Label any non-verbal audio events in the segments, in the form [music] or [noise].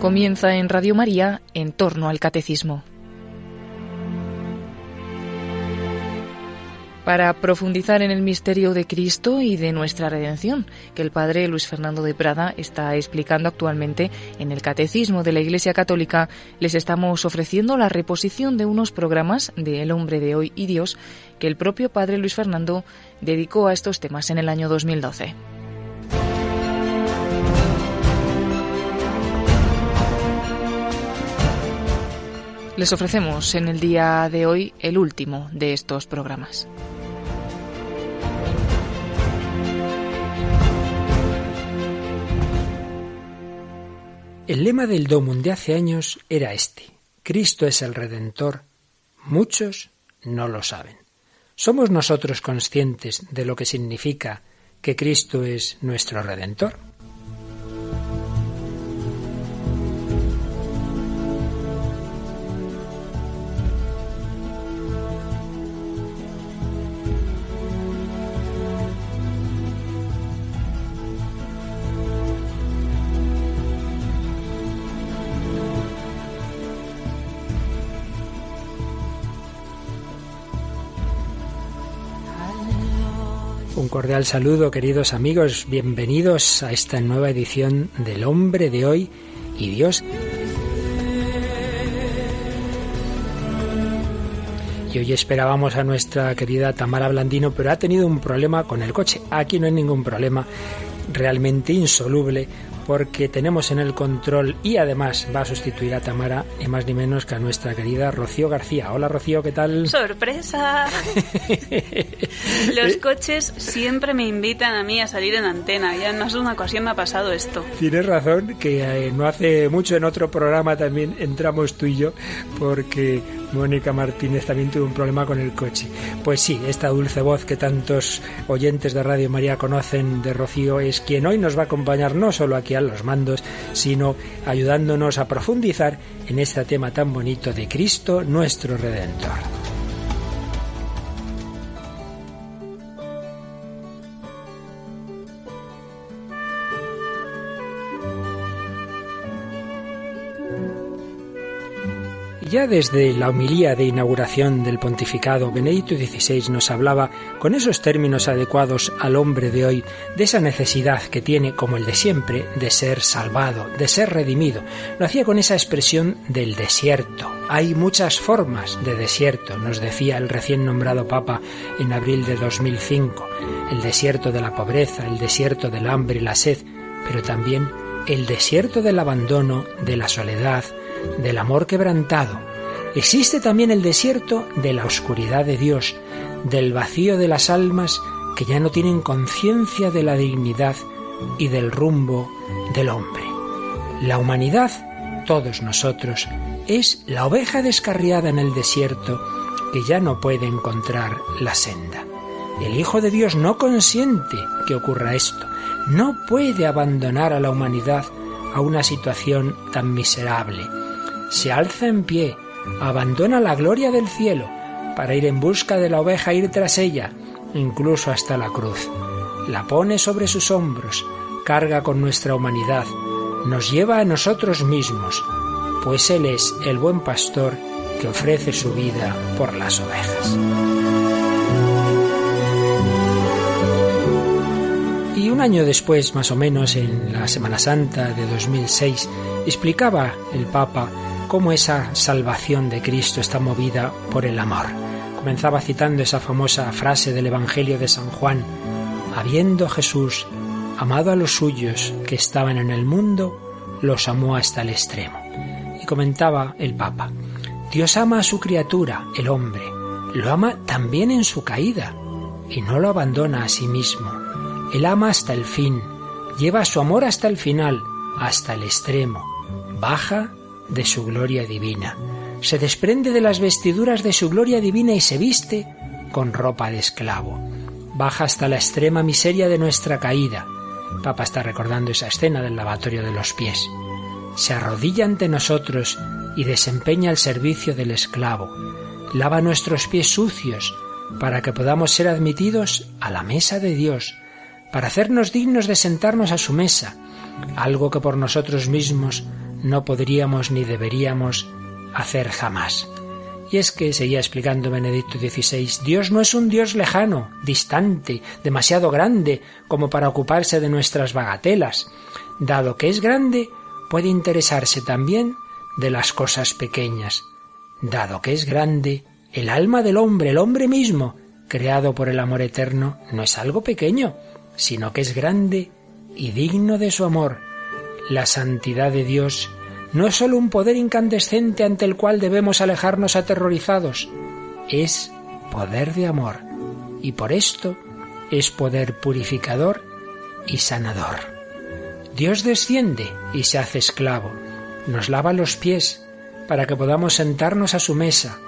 Comienza en Radio María en torno al catecismo. Para profundizar en el misterio de Cristo y de nuestra redención, que el padre Luis Fernando de Prada está explicando actualmente en el Catecismo de la Iglesia Católica, les estamos ofreciendo la reposición de unos programas de El hombre de hoy y Dios que el propio padre Luis Fernando dedicó a estos temas en el año 2012. Les ofrecemos en el día de hoy el último de estos programas. El lema del Domum de hace años era este: Cristo es el Redentor. Muchos no lo saben. ¿Somos nosotros conscientes de lo que significa que Cristo es nuestro Redentor? Cordial saludo, queridos amigos, bienvenidos a esta nueva edición del Hombre de hoy y Dios. Y hoy esperábamos a nuestra querida Tamara Blandino, pero ha tenido un problema con el coche. Aquí no hay ningún problema realmente insoluble porque tenemos en el control y además va a sustituir a Tamara ni más ni menos que a nuestra querida Rocío García. Hola Rocío, ¿qué tal? ¡Sorpresa! [laughs] Los coches siempre me invitan a mí a salir en antena. Ya en más de una ocasión me ha pasado esto. Tienes razón, que eh, no hace mucho en otro programa también entramos tú y yo porque Mónica Martínez también tuvo un problema con el coche. Pues sí, esta dulce voz que tantos oyentes de Radio María conocen de Rocío es quien hoy nos va a acompañar no solo aquí a los mandos, sino ayudándonos a profundizar en este tema tan bonito de Cristo, nuestro Redentor. Ya desde la homilía de inauguración del pontificado, Benedicto XVI nos hablaba con esos términos adecuados al hombre de hoy de esa necesidad que tiene, como el de siempre, de ser salvado, de ser redimido. Lo hacía con esa expresión del desierto. Hay muchas formas de desierto, nos decía el recién nombrado Papa en abril de 2005. El desierto de la pobreza, el desierto del hambre y la sed, pero también el desierto del abandono, de la soledad, del amor quebrantado. Existe también el desierto de la oscuridad de Dios, del vacío de las almas que ya no tienen conciencia de la dignidad y del rumbo del hombre. La humanidad, todos nosotros, es la oveja descarriada en el desierto que ya no puede encontrar la senda. El Hijo de Dios no consiente que ocurra esto, no puede abandonar a la humanidad a una situación tan miserable se alza en pie, abandona la gloria del cielo para ir en busca de la oveja, ir tras ella, incluso hasta la cruz. La pone sobre sus hombros, carga con nuestra humanidad, nos lleva a nosotros mismos, pues Él es el buen pastor que ofrece su vida por las ovejas. Y un año después, más o menos, en la Semana Santa de 2006, explicaba el Papa cómo esa salvación de Cristo está movida por el amor. Comenzaba citando esa famosa frase del Evangelio de San Juan, habiendo Jesús amado a los suyos que estaban en el mundo, los amó hasta el extremo. Y comentaba el Papa, Dios ama a su criatura, el hombre, lo ama también en su caída, y no lo abandona a sí mismo. Él ama hasta el fin, lleva su amor hasta el final, hasta el extremo, baja de su gloria divina. Se desprende de las vestiduras de su gloria divina y se viste con ropa de esclavo. Baja hasta la extrema miseria de nuestra caída. Papa está recordando esa escena del lavatorio de los pies. Se arrodilla ante nosotros y desempeña el servicio del esclavo. Lava nuestros pies sucios para que podamos ser admitidos a la mesa de Dios, para hacernos dignos de sentarnos a su mesa, algo que por nosotros mismos no podríamos ni deberíamos hacer jamás. Y es que, seguía explicando Benedicto XVI, Dios no es un Dios lejano, distante, demasiado grande como para ocuparse de nuestras bagatelas. Dado que es grande, puede interesarse también de las cosas pequeñas. Dado que es grande, el alma del hombre, el hombre mismo, creado por el amor eterno, no es algo pequeño, sino que es grande y digno de su amor. La santidad de Dios no es sólo un poder incandescente ante el cual debemos alejarnos aterrorizados, es poder de amor, y por esto es poder purificador y sanador. Dios desciende y se hace esclavo, nos lava los pies para que podamos sentarnos a su mesa.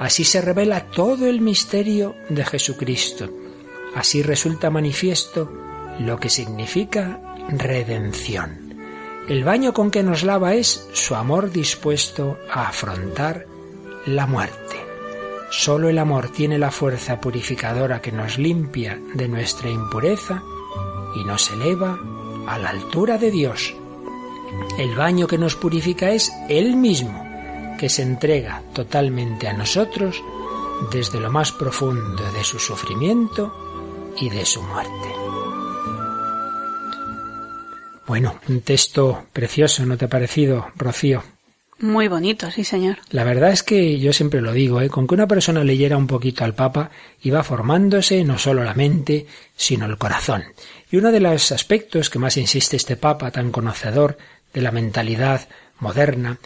Así se revela todo el misterio de Jesucristo. Así resulta manifiesto lo que significa redención. El baño con que nos lava es su amor dispuesto a afrontar la muerte. Solo el amor tiene la fuerza purificadora que nos limpia de nuestra impureza y nos eleva a la altura de Dios. El baño que nos purifica es Él mismo, que se entrega totalmente a nosotros desde lo más profundo de su sufrimiento y de su muerte. Bueno, un texto precioso, ¿no te ha parecido, Rocío? Muy bonito, sí, señor. La verdad es que yo siempre lo digo, ¿eh? con que una persona leyera un poquito al Papa, iba formándose no solo la mente, sino el corazón. Y uno de los aspectos que más insiste este Papa, tan conocedor de la mentalidad moderna,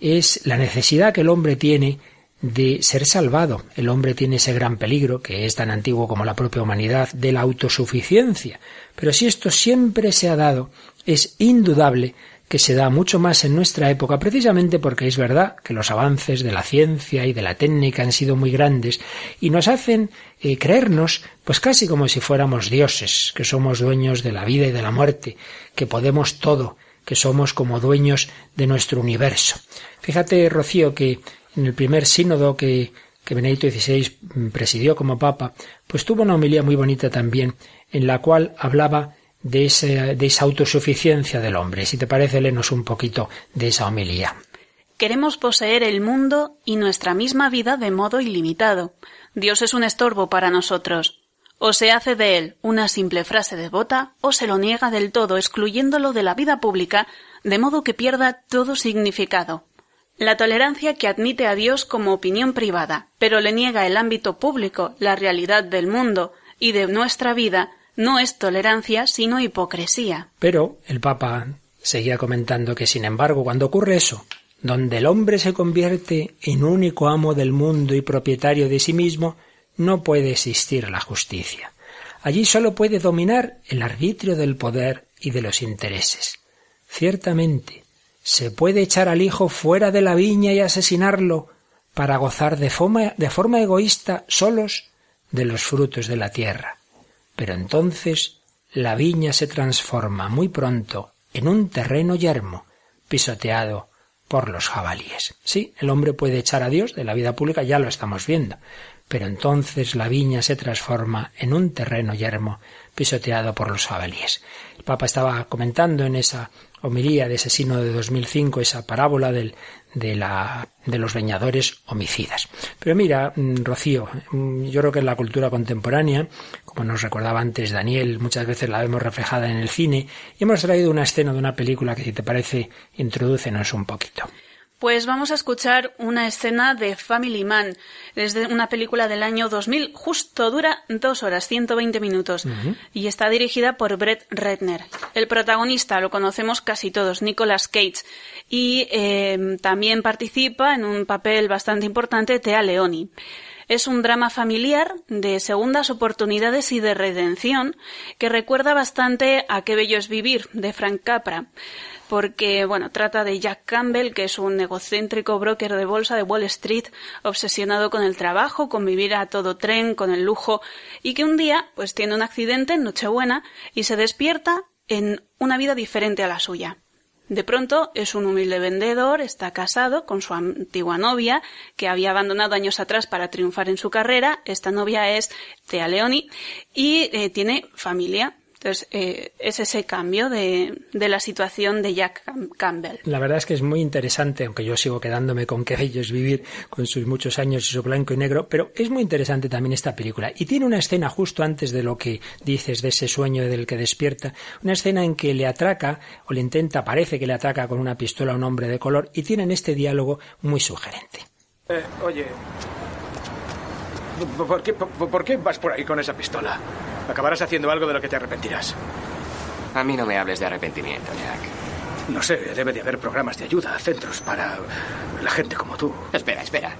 es la necesidad que el hombre tiene de ser salvado. El hombre tiene ese gran peligro, que es tan antiguo como la propia humanidad, de la autosuficiencia. Pero si esto siempre se ha dado, es indudable que se da mucho más en nuestra época precisamente porque es verdad que los avances de la ciencia y de la técnica han sido muy grandes y nos hacen eh, creernos pues casi como si fuéramos dioses, que somos dueños de la vida y de la muerte, que podemos todo, que somos como dueños de nuestro universo. Fíjate, Rocío, que en el primer sínodo que, que Benedicto XVI presidió como papa, pues tuvo una homilía muy bonita también, en la cual hablaba de, de esa autosuficiencia del hombre. Si te parece, léenos un poquito de esa homilía. Queremos poseer el mundo y nuestra misma vida de modo ilimitado. Dios es un estorbo para nosotros. O se hace de él una simple frase devota, o se lo niega del todo, excluyéndolo de la vida pública, de modo que pierda todo significado. La tolerancia que admite a Dios como opinión privada, pero le niega el ámbito público, la realidad del mundo y de nuestra vida, no es tolerancia, sino hipocresía. Pero el Papa seguía comentando que, sin embargo, cuando ocurre eso, donde el hombre se convierte en único amo del mundo y propietario de sí mismo, no puede existir la justicia. Allí solo puede dominar el arbitrio del poder y de los intereses. Ciertamente, se puede echar al hijo fuera de la viña y asesinarlo para gozar de forma, de forma egoísta solos de los frutos de la tierra. Pero entonces la viña se transforma muy pronto en un terreno yermo, pisoteado por los jabalíes. Sí, el hombre puede echar a Dios de la vida pública, ya lo estamos viendo, pero entonces la viña se transforma en un terreno yermo, pisoteado por los jabalíes. El Papa estaba comentando en esa de ese sino de 2005, esa parábola del, de, la, de los leñadores homicidas. Pero mira, mm, Rocío, mm, yo creo que en la cultura contemporánea, como nos recordaba antes Daniel, muchas veces la vemos reflejada en el cine, y hemos traído una escena de una película que si te parece, introdúcenos un poquito. Pues vamos a escuchar una escena de Family Man, desde una película del año 2000, justo dura dos horas, 120 minutos, y está dirigida por Brett Redner. El protagonista lo conocemos casi todos, Nicolas Cage, y eh, también participa en un papel bastante importante Thea Leoni. Es un drama familiar de segundas oportunidades y de redención que recuerda bastante a Qué bello es vivir, de Frank Capra porque bueno, trata de Jack Campbell, que es un egocéntrico broker de bolsa de Wall Street, obsesionado con el trabajo, con vivir a todo tren, con el lujo, y que un día pues tiene un accidente en Nochebuena y se despierta en una vida diferente a la suya. De pronto es un humilde vendedor, está casado con su antigua novia, que había abandonado años atrás para triunfar en su carrera. Esta novia es Thea Leoni y eh, tiene familia, Entonces, eh, es ese cambio de, de, la situación de Jack Campbell. La verdad es que es muy interesante, aunque yo sigo quedándome con que [laughs] ellos vivir con sus muchos años y su blanco y negro, pero es muy interesante también esta película. Y tiene una escena justo antes de lo que dices, de ese sueño del que despierta, una escena en que le atraca, o le intenta, parece que le atraca con una pistola a un hombre de color, y tienen este diálogo muy sugerente. Eh, oye, ¿por qué, ¿por qué vas por ahí con esa pistola? Acabarás haciendo algo de lo que te arrepentirás. A mí no me hables de arrepentimiento, Jack. No sé, debe de haber programas de ayuda, centros para la gente como tú. Espera, espera.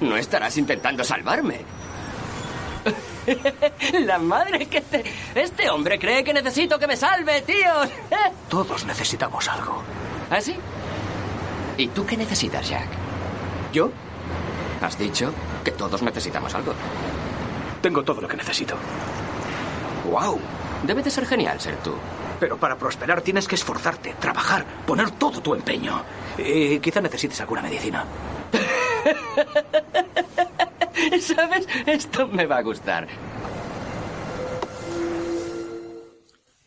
No estarás intentando salvarme. [laughs] La madre que te... Este hombre cree que necesito que me salve, tío. [laughs] Todos necesitamos algo. ¿Ah, sí? ¿Y tú qué necesitas, Jack? ¿Yo? Has dicho que todos necesitamos algo. Tengo todo lo que necesito. ¡Wow! Debe de ser genial ser tú. Pero para prosperar tienes que esforzarte, trabajar, poner todo tu empeño. Y quizá necesites alguna medicina. [laughs] ¿Sabes? Esto me va a gustar.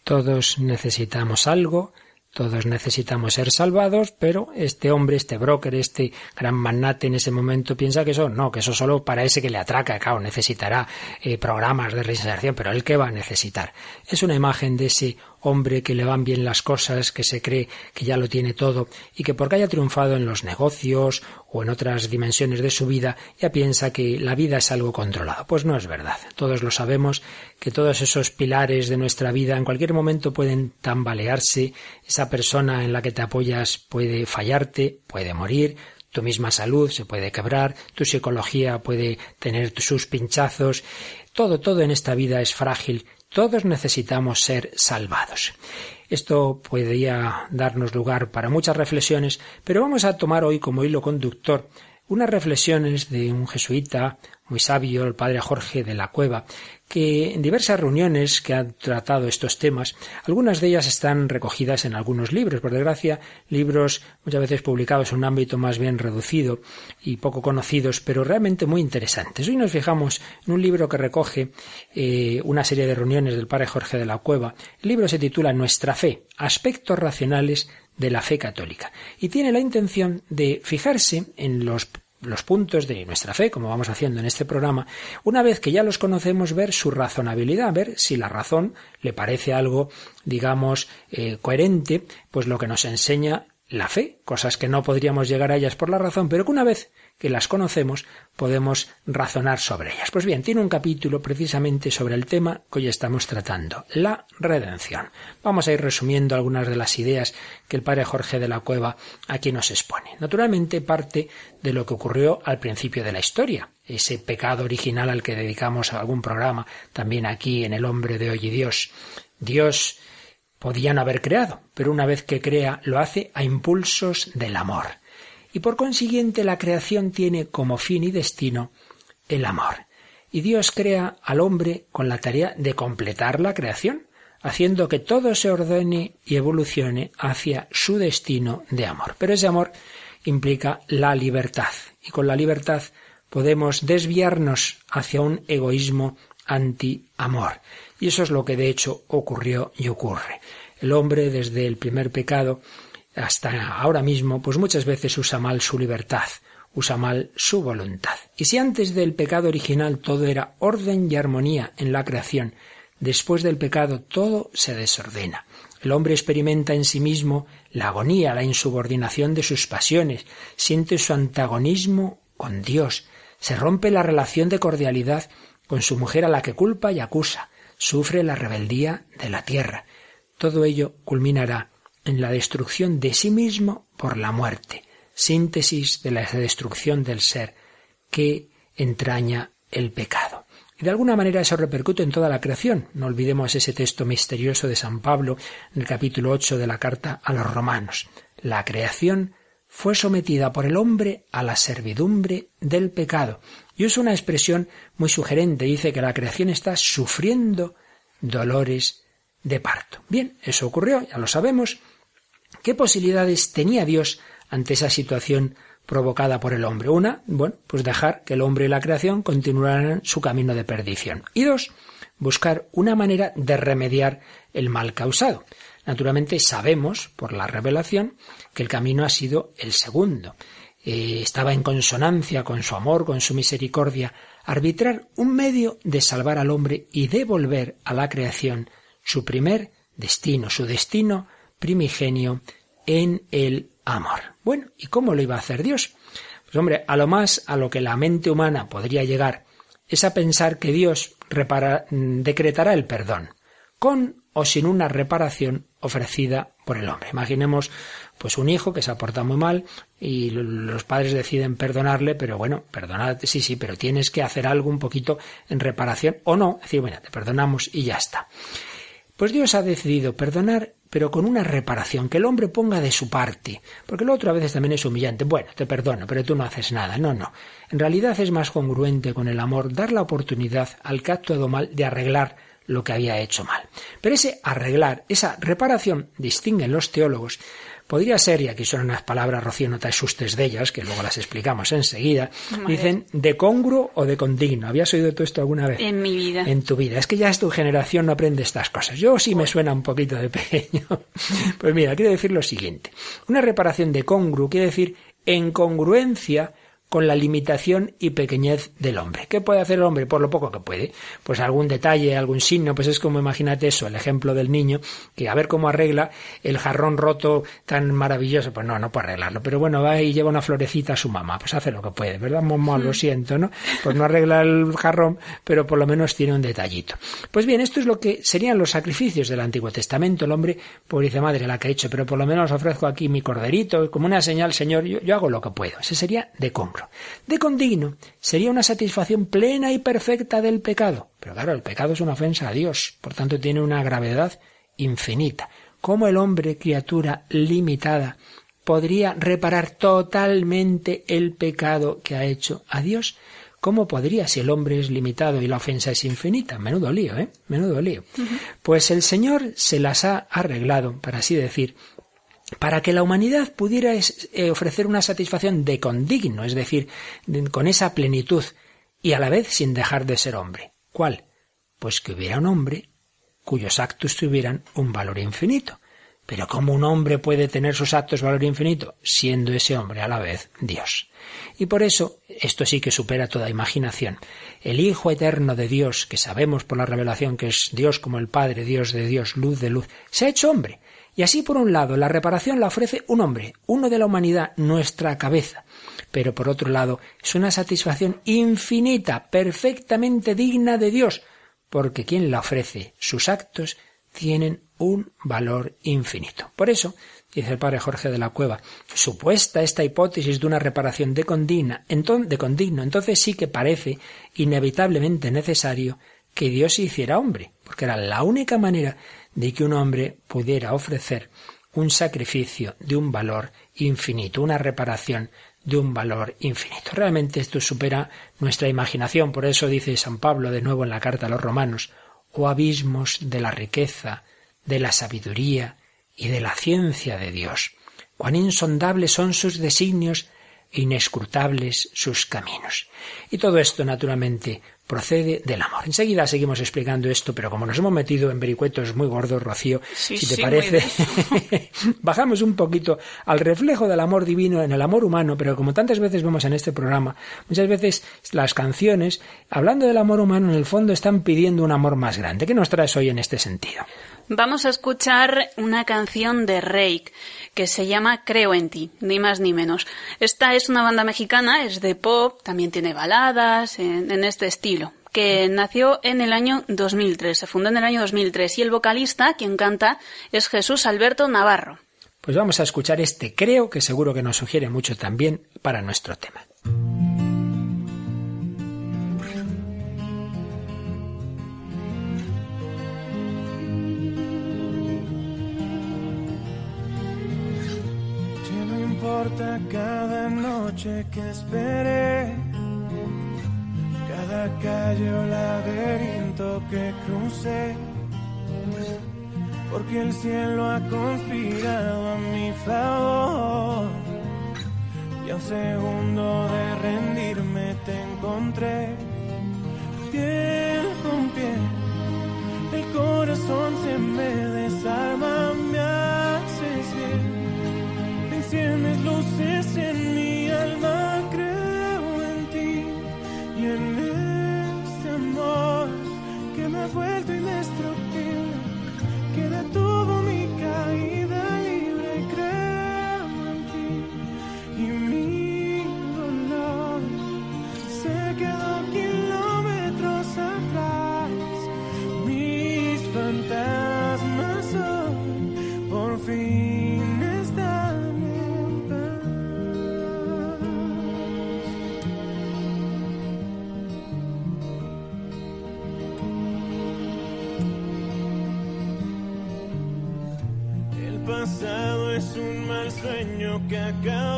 Todos necesitamos algo, todos necesitamos ser salvados, pero este hombre, este broker, este gran magnate en ese momento piensa que eso no, que eso solo para ese que le atraca, claro, necesitará eh, programas de reinserción, pero él que va a necesitar. Es una imagen de ese hombre que le van bien las cosas, que se cree que ya lo tiene todo y que porque haya triunfado en los negocios o en otras dimensiones de su vida, ya piensa que la vida es algo controlado. Pues no es verdad. Todos lo sabemos que todos esos pilares de nuestra vida en cualquier momento pueden tambalearse, esa persona en la que te apoyas puede fallarte, puede morir, tu misma salud se puede quebrar, tu psicología puede tener sus pinchazos, todo, todo en esta vida es frágil todos necesitamos ser salvados. Esto podría darnos lugar para muchas reflexiones, pero vamos a tomar hoy como hilo conductor unas reflexiones de un jesuita muy sabio, el padre Jorge de la Cueva, que en diversas reuniones que han tratado estos temas, algunas de ellas están recogidas en algunos libros, por desgracia, libros muchas veces publicados en un ámbito más bien reducido y poco conocidos, pero realmente muy interesantes. Hoy nos fijamos en un libro que recoge eh, una serie de reuniones del padre Jorge de la Cueva. El libro se titula Nuestra fe, aspectos racionales de la fe católica. Y tiene la intención de fijarse en los los puntos de nuestra fe, como vamos haciendo en este programa, una vez que ya los conocemos, ver su razonabilidad, ver si la razón le parece algo, digamos, eh, coherente, pues lo que nos enseña la fe, cosas que no podríamos llegar a ellas por la razón, pero que una vez que las conocemos podemos razonar sobre ellas. Pues bien, tiene un capítulo precisamente sobre el tema que hoy estamos tratando, la redención. Vamos a ir resumiendo algunas de las ideas que el padre Jorge de la Cueva aquí nos expone. Naturalmente parte de lo que ocurrió al principio de la historia, ese pecado original al que dedicamos algún programa también aquí en El hombre de hoy y Dios. Dios podía no haber creado, pero una vez que crea lo hace a impulsos del amor y por consiguiente la creación tiene como fin y destino el amor. Y Dios crea al hombre con la tarea de completar la creación, haciendo que todo se ordene y evolucione hacia su destino de amor. Pero ese amor implica la libertad, y con la libertad podemos desviarnos hacia un egoísmo anti-amor. Y eso es lo que de hecho ocurrió y ocurre. El hombre, desde el primer pecado, hasta ahora mismo, pues muchas veces usa mal su libertad, usa mal su voluntad. Y si antes del pecado original todo era orden y armonía en la creación, después del pecado todo se desordena. El hombre experimenta en sí mismo la agonía, la insubordinación de sus pasiones, siente su antagonismo con Dios, se rompe la relación de cordialidad con su mujer a la que culpa y acusa, sufre la rebeldía de la tierra. Todo ello culminará en la destrucción de sí mismo por la muerte, síntesis de la destrucción del ser que entraña el pecado. Y de alguna manera eso repercute en toda la creación. No olvidemos ese texto misterioso de San Pablo en el capítulo 8 de la carta a los romanos. La creación fue sometida por el hombre a la servidumbre del pecado. Y usa una expresión muy sugerente. Dice que la creación está sufriendo dolores de parto. Bien, eso ocurrió, ya lo sabemos, ¿Qué posibilidades tenía Dios ante esa situación provocada por el hombre? Una, bueno, pues dejar que el hombre y la creación continuaran su camino de perdición. Y dos, buscar una manera de remediar el mal causado. Naturalmente sabemos, por la revelación, que el camino ha sido el segundo. Eh, estaba en consonancia con su amor, con su misericordia, arbitrar un medio de salvar al hombre y devolver a la creación su primer destino, su destino primigenio en el amor. Bueno, ¿y cómo lo iba a hacer Dios? Pues hombre, a lo más a lo que la mente humana podría llegar es a pensar que Dios decretará el perdón, con o sin una reparación ofrecida por el hombre. Imaginemos pues un hijo que se aporta muy mal y los padres deciden perdonarle, pero bueno, perdonad, sí, sí, pero tienes que hacer algo un poquito en reparación o no, decir, bueno, te perdonamos y ya está. Pues Dios ha decidido perdonar, pero con una reparación, que el hombre ponga de su parte, porque lo otro a veces también es humillante. Bueno, te perdono, pero tú no haces nada. No, no. En realidad es más congruente con el amor dar la oportunidad al que ha actuado mal de arreglar lo que había hecho mal. Pero ese arreglar, esa reparación, distinguen los teólogos, Podría ser, y aquí son unas palabras, Rocío, no te asustes de ellas, que luego las explicamos enseguida, dicen de congruo o de condigno. ¿Habías oído todo esto alguna vez? En mi vida. En tu vida. Es que ya es tu generación no aprende estas cosas. Yo sí me suena un poquito de pequeño. [laughs] pues mira, quiero decir lo siguiente. Una reparación de congruo quiere decir en congruencia con la limitación y pequeñez del hombre. ¿Qué puede hacer el hombre? Por lo poco que puede. Pues algún detalle, algún signo, pues es como imagínate eso, el ejemplo del niño, que a ver cómo arregla el jarrón roto tan maravilloso. Pues no, no puede arreglarlo. Pero bueno, va y lleva una florecita a su mamá, pues hace lo que puede, ¿verdad? Mamá, lo siento, ¿no? Pues no arregla el jarrón, pero por lo menos tiene un detallito. Pues bien, esto es lo que serían los sacrificios del Antiguo Testamento. El hombre, pues dice, madre, la que he hecho, pero por lo menos ofrezco aquí mi corderito, como una señal, Señor, yo, yo hago lo que puedo. Ese sería de De condigno sería una satisfacción plena y perfecta del pecado. Pero claro, el pecado es una ofensa a Dios, por tanto tiene una gravedad infinita. ¿Cómo el hombre, criatura limitada, podría reparar totalmente el pecado que ha hecho a Dios? ¿Cómo podría si el hombre es limitado y la ofensa es infinita? Menudo lío, ¿eh? Menudo lío. Pues el Señor se las ha arreglado, para así decir, para que la humanidad pudiera eh, ofrecer una satisfacción de condigno, es decir, con esa plenitud, y a la vez sin dejar de ser hombre. ¿Cuál? Pues que hubiera un hombre cuyos actos tuvieran un valor infinito. Pero ¿cómo un hombre puede tener sus actos valor infinito? Siendo ese hombre a la vez Dios. Y por eso, esto sí que supera toda imaginación. El Hijo eterno de Dios, que sabemos por la revelación que es Dios como el Padre, Dios de Dios, luz de luz, se ha hecho hombre y así, por un lado, la reparación la ofrece un hombre, uno de la humanidad, nuestra cabeza. Pero por otro lado, es una satisfacción infinita, perfectamente digna de Dios, porque quien la ofrece, sus actos, tienen un valor infinito. Por eso, dice el padre Jorge de la Cueva, supuesta esta hipótesis de una reparación de, de condigno, entonces sí que parece inevitablemente necesario que Dios se hiciera hombre, porque era la única manera de que un hombre pudiera ofrecer un sacrificio de un valor infinito, una reparación de un valor infinito. Realmente esto supera nuestra imaginación, por eso dice San Pablo de nuevo en la carta a los romanos, o abismos de la riqueza, de la sabiduría y de la ciencia de Dios. Cuán insondables son sus designios e inescrutables sus caminos. Y todo esto, naturalmente, procede del amor. Enseguida seguimos explicando esto, pero como nos hemos metido en vericuetos muy gordos, Rocío, si te parece, [laughs] bajamos un poquito al reflejo del amor divino en el amor humano, pero como tantas veces vemos en este programa, muchas veces las canciones, hablando del amor humano, en el fondo están pidiendo un amor más grande. ¿Qué nos traes hoy en este sentido? Vamos a escuchar una canción de Reik que se llama Creo en ti, ni más ni menos. Esta es una banda mexicana, es de pop, también tiene baladas en, este estilo que nació en el año 2003, se fundó en el año 2003 y el vocalista, quien canta, es Jesús Alberto Navarro. Pues vamos a escuchar este creo que seguro que nos sugiere mucho también para nuestro tema. Cada noche que esperé, cada calle o laberinto que crucé, porque el cielo ha conspirado a mi favor. Y a un segundo de rendirme te encontré, piel con piel, corazón se me desarma, me haces bien. Enciendes luces en mi alma, sueño que acabó.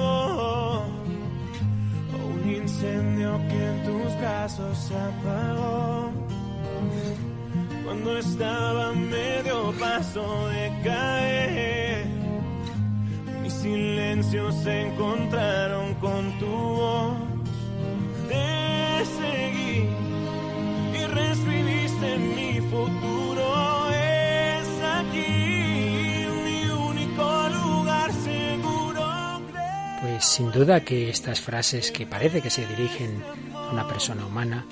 Duda que estas frases que parece que se dirigen a una persona humana,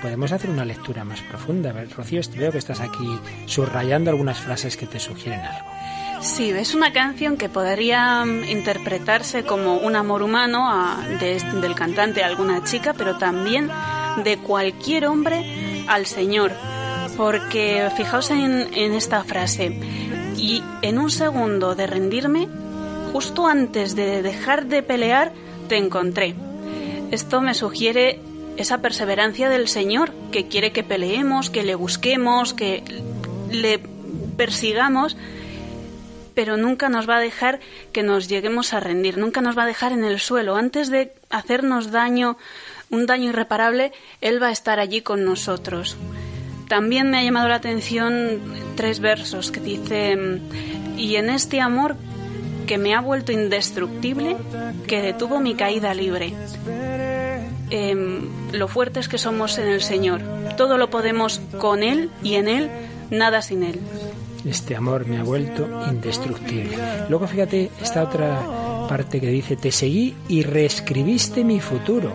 podemos hacer una lectura más profunda. A ver, Rocío, veo que estás aquí subrayando algunas frases que te sugieren algo. Sí, es una canción que podría mm, interpretarse como un amor humano de- del cantante a alguna chica, pero también de cualquier hombre al Señor. Porque fijaos en esta frase, y en un segundo de rendirme, justo antes de dejar de pelear, te encontré. Esto me sugiere esa perseverancia del Señor, que quiere que peleemos, que le busquemos, que le persigamos, pero nunca nos va a dejar que nos lleguemos a rendir, nunca nos va a dejar en el suelo. Antes de hacernos daño, un daño irreparable, Él va a estar allí con nosotros. También me ha llamado la atención tres versos que dicen, y en este amor que me ha vuelto indestructible, que detuvo mi caída libre. Em, lo fuertes que somos en el Señor. Todo lo podemos con Él y en Él, nada sin Él. Este amor me ha vuelto indestructible. Luego fíjate esta otra parte que dice, te seguí y reescribiste mi futuro.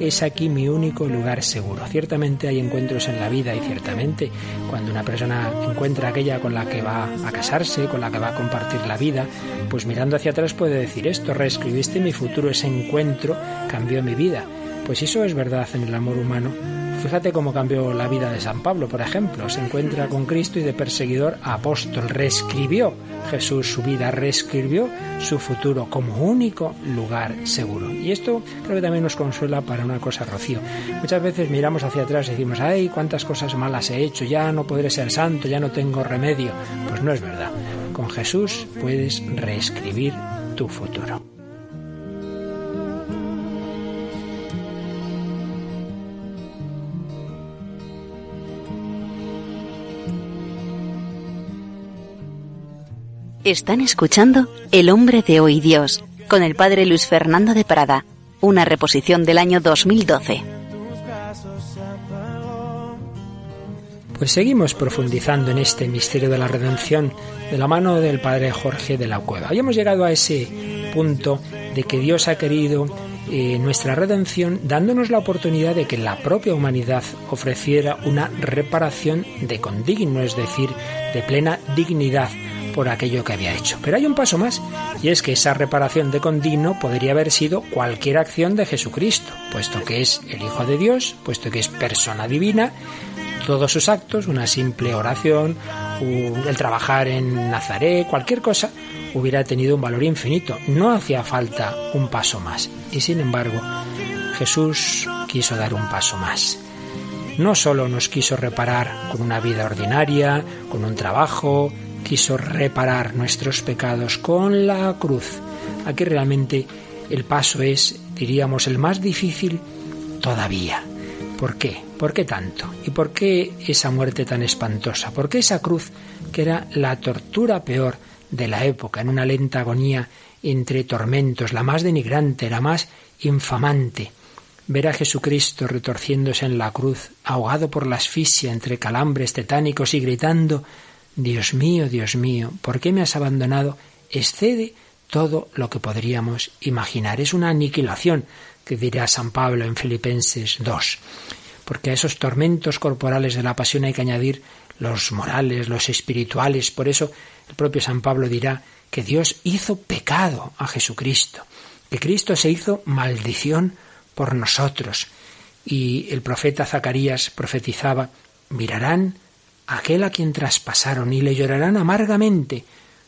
Es aquí mi único lugar seguro. Ciertamente hay encuentros en la vida y ciertamente cuando una persona encuentra aquella con la que va a casarse, con la que va a compartir la vida, pues mirando hacia atrás puede decir esto, reescribiste mi futuro, ese encuentro cambió mi vida. Pues eso es verdad en el amor humano. Fíjate cómo cambió la vida de San Pablo, por ejemplo. Se encuentra con Cristo y de perseguidor a apóstol. Reescribió Jesús su vida, reescribió su futuro como único lugar seguro. Y esto creo que también nos consuela para una cosa, Rocío. Muchas veces miramos hacia atrás y decimos, ay, cuántas cosas malas he hecho, ya no podré ser santo, ya no tengo remedio. Pues no es verdad. Con Jesús puedes reescribir tu futuro. Están escuchando El hombre de hoy Dios con el padre Luis Fernando de Prada, una reposición del año 2012. Pues seguimos profundizando en este misterio de la redención de la mano del padre Jorge de la Cueva. Hoy hemos llegado a ese punto de que Dios ha querido eh, nuestra redención dándonos la oportunidad de que la propia humanidad ofreciera una reparación de condigno, es decir, de plena dignidad por aquello que había hecho. Pero hay un paso más, y es que esa reparación de condigno podría haber sido cualquier acción de Jesucristo, puesto que es el Hijo de Dios, puesto que es persona divina, todos sus actos, una simple oración, el trabajar en Nazaret, cualquier cosa, hubiera tenido un valor infinito. No hacía falta un paso más. Y sin embargo, Jesús quiso dar un paso más. No solo nos quiso reparar con una vida ordinaria, con un trabajo, quiso reparar nuestros pecados con la cruz. Aquí realmente el paso es, diríamos, el más difícil todavía. ¿Por qué? ¿Por qué tanto? ¿Y por qué esa muerte tan espantosa? ¿Por qué esa cruz que era la tortura peor de la época, en una lenta agonía entre tormentos, la más denigrante, la más infamante? ver a Jesucristo retorciéndose en la cruz, ahogado por la asfixia entre calambres tetánicos y gritando Dios mío, Dios mío, ¿por qué me has abandonado? excede todo lo que podríamos imaginar. Es una aniquilación, que dirá San Pablo en Filipenses 2. Porque a esos tormentos corporales de la pasión hay que añadir los morales, los espirituales. Por eso el propio San Pablo dirá que Dios hizo pecado a Jesucristo, que Cristo se hizo maldición por nosotros. Y el profeta Zacarías profetizaba, mirarán aquel a quien traspasaron y le llorarán amargamente,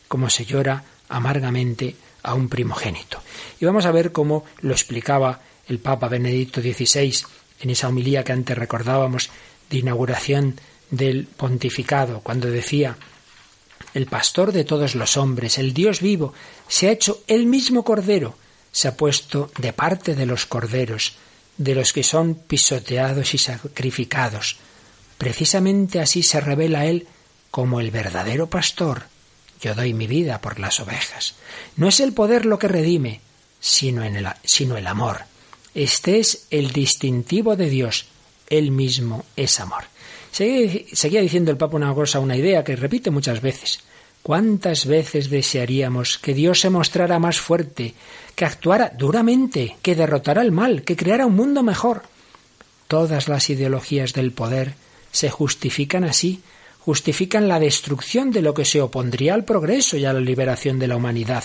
como se llora amargamente a un primogénito. Y vamos a ver cómo lo explicaba el Papa Benedicto XVI en esa homilía que antes recordábamos de inauguración del pontificado, cuando decía el pastor de todos los hombres, el Dios vivo, se ha hecho el mismo cordero, se ha puesto de parte de los corderos, de los que son pisoteados y sacrificados. Precisamente así se revela Él como el verdadero pastor. Yo doy mi vida por las ovejas. No es el poder lo que redime, sino, el amor. Este es el distintivo de Dios. Él mismo es amor. Seguía diciendo el Papa una cosa, una idea que repite muchas veces. ¿Cuántas veces desearíamos que Dios se mostrara más fuerte, que actuara duramente, que derrotara el mal, que creara un mundo mejor? Todas las ideologías del poder se justifican así, justifican la destrucción de lo que se opondría al progreso y a la liberación de la humanidad.